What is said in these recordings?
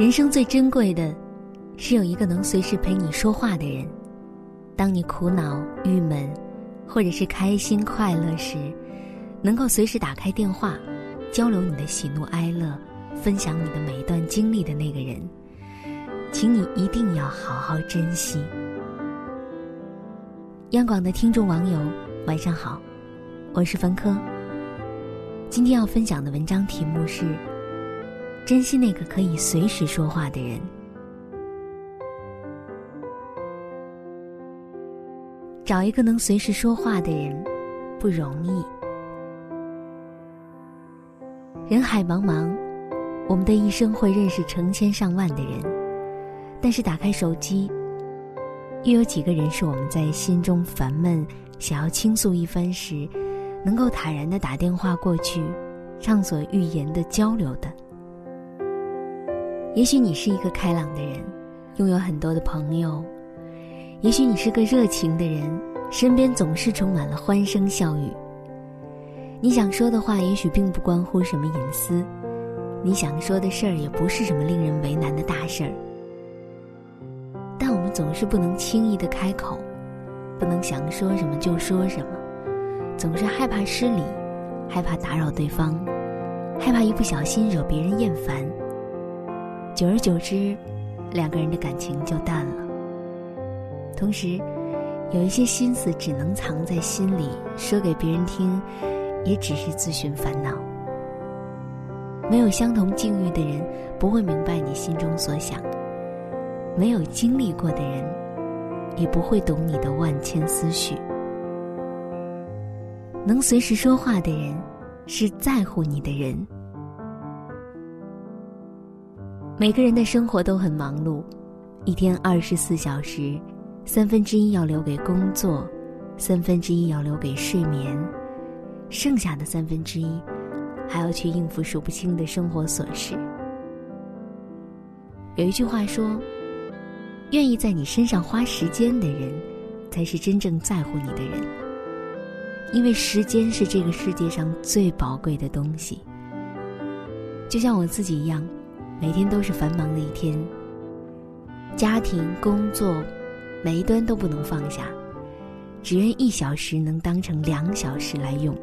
人生最珍贵的，是有一个能随时陪你说话的人。当你苦恼、郁闷，或者是开心、快乐时，能够随时打开电话，交流你的喜怒哀乐，分享你的每一段经历的那个人，请你一定要好好珍惜。央广的听众网友，晚上好，我是凡科。今天要分享的文章题目是。珍惜那个可以随时说话的人。找一个能随时说话的人不容易。人海茫茫，我们的一生会认识成千上万的人，但是打开手机，又有几个人是我们在心中烦闷、想要倾诉一番时，能够坦然的打电话过去，畅所欲言的交流的？也许你是一个开朗的人，拥有很多的朋友；也许你是个热情的人，身边总是充满了欢声笑语。你想说的话，也许并不关乎什么隐私；你想说的事儿，也不是什么令人为难的大事儿。但我们总是不能轻易的开口，不能想说什么就说什么，总是害怕失礼，害怕打扰对方，害怕一不小心惹别人厌烦。久而久之，两个人的感情就淡了。同时，有一些心思只能藏在心里，说给别人听，也只是自寻烦恼。没有相同境遇的人，不会明白你心中所想；没有经历过的人，也不会懂你的万千思绪。能随时说话的人，是在乎你的人。每个人的生活都很忙碌，一天二十四小时，三分之一要留给工作，三分之一要留给睡眠，剩下的三分之一，还要去应付数不清的生活琐事。有一句话说：“愿意在你身上花时间的人，才是真正在乎你的人。”因为时间是这个世界上最宝贵的东西。就像我自己一样。每天都是繁忙的一天，家庭、工作，每一端都不能放下，只愿一小时能当成两小时来用。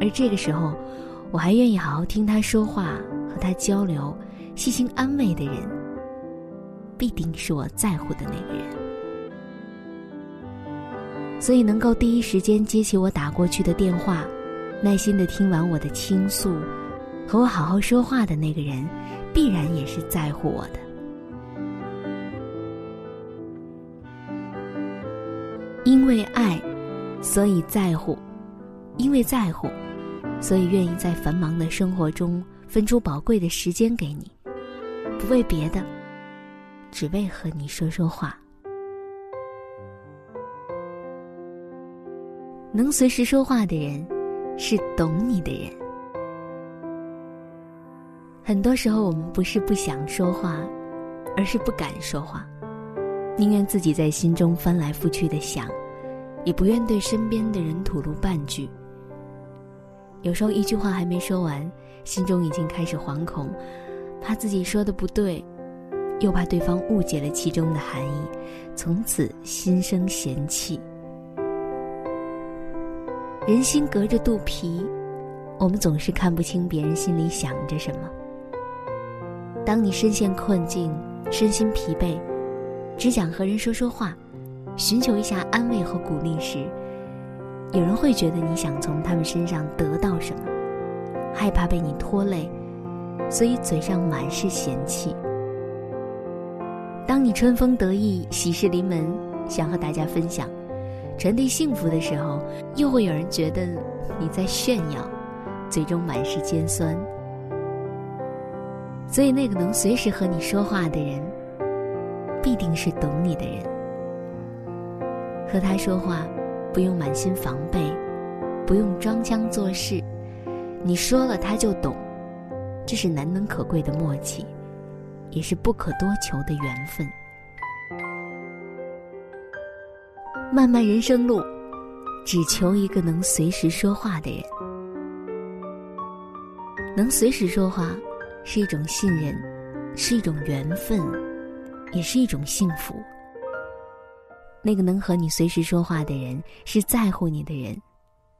而这个时候，我还愿意好好听他说话，和他交流，细心安慰的人，必定是我在乎的那个人。所以，能够第一时间接起我打过去的电话，耐心的听完我的倾诉。和我好好说话的那个人，必然也是在乎我的。因为爱，所以在乎；因为在乎，所以愿意在繁忙的生活中分出宝贵的时间给你，不为别的，只为和你说说话。能随时说话的人，是懂你的人。很多时候，我们不是不想说话，而是不敢说话，宁愿自己在心中翻来覆去的想，也不愿对身边的人吐露半句。有时候一句话还没说完，心中已经开始惶恐，怕自己说的不对，又怕对方误解了其中的含义，从此心生嫌弃。人心隔着肚皮，我们总是看不清别人心里想着什么。当你深陷困境、身心疲惫，只想和人说说话，寻求一下安慰和鼓励时，有人会觉得你想从他们身上得到什么，害怕被你拖累，所以嘴上满是嫌弃。当你春风得意、喜事临门，想和大家分享、传递幸福的时候，又会有人觉得你在炫耀，嘴中满是尖酸。所以，那个能随时和你说话的人，必定是懂你的人。和他说话，不用满心防备，不用装腔作势，你说了他就懂，这是难能可贵的默契，也是不可多求的缘分。漫漫人生路，只求一个能随时说话的人，能随时说话。是一种信任，是一种缘分，也是一种幸福。那个能和你随时说话的人，是在乎你的人，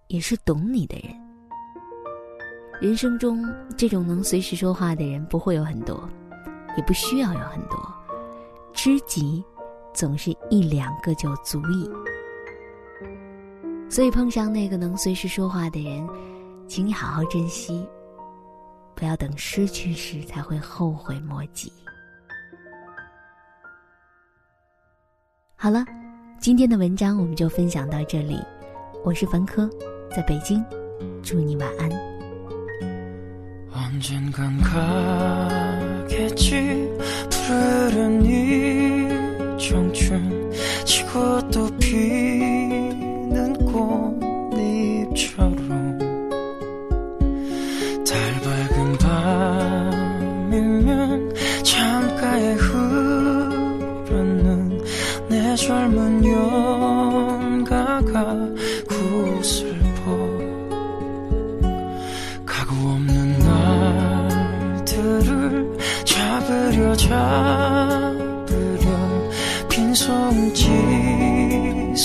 也是懂你的人。人生中，这种能随时说话的人不会有很多，也不需要有很多。知己，总是一两个就足矣。所以，碰上那个能随时说话的人，请你好好珍惜，不要等失去时才会后悔莫及。好了。今天的文章我们就分享到这里，我是樊科，在北京，祝你晚安。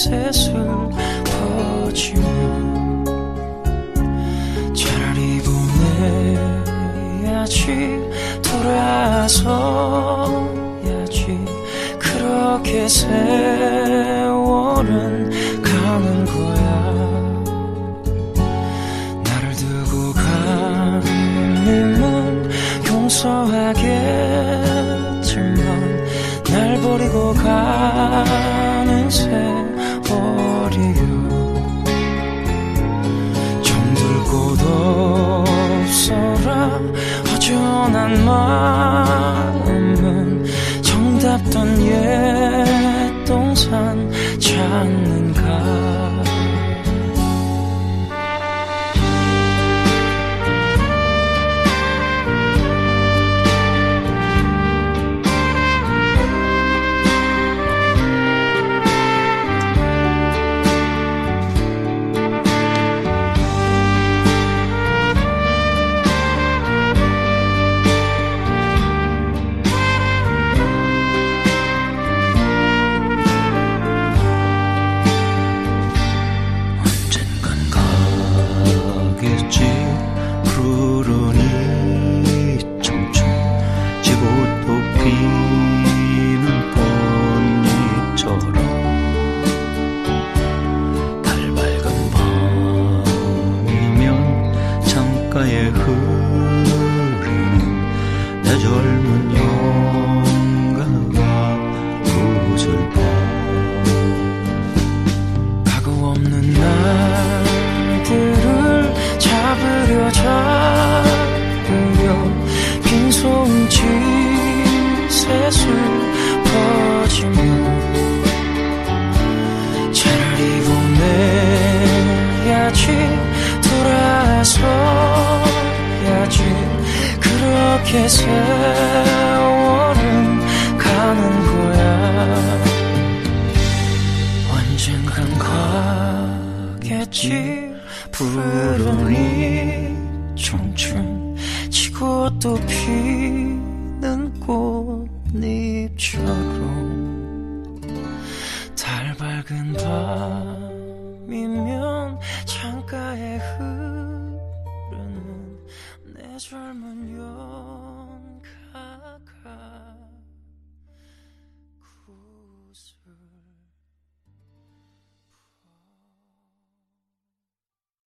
셋을 퍼지며 차라리 보내야지. 돌아서야지. 그렇게 세월은 가는 거야. 나를 두고 가님은 용서하겠 버리요. 정들 곳 없어라. 허전한 마음은 정답던 옛 동산 찾는 언젠간 가겠지. 푸르니 청춘. 지고 또 피는 꽃잎처럼. 달 밝은 밤이면 창가에 흐르는 내 젊은 여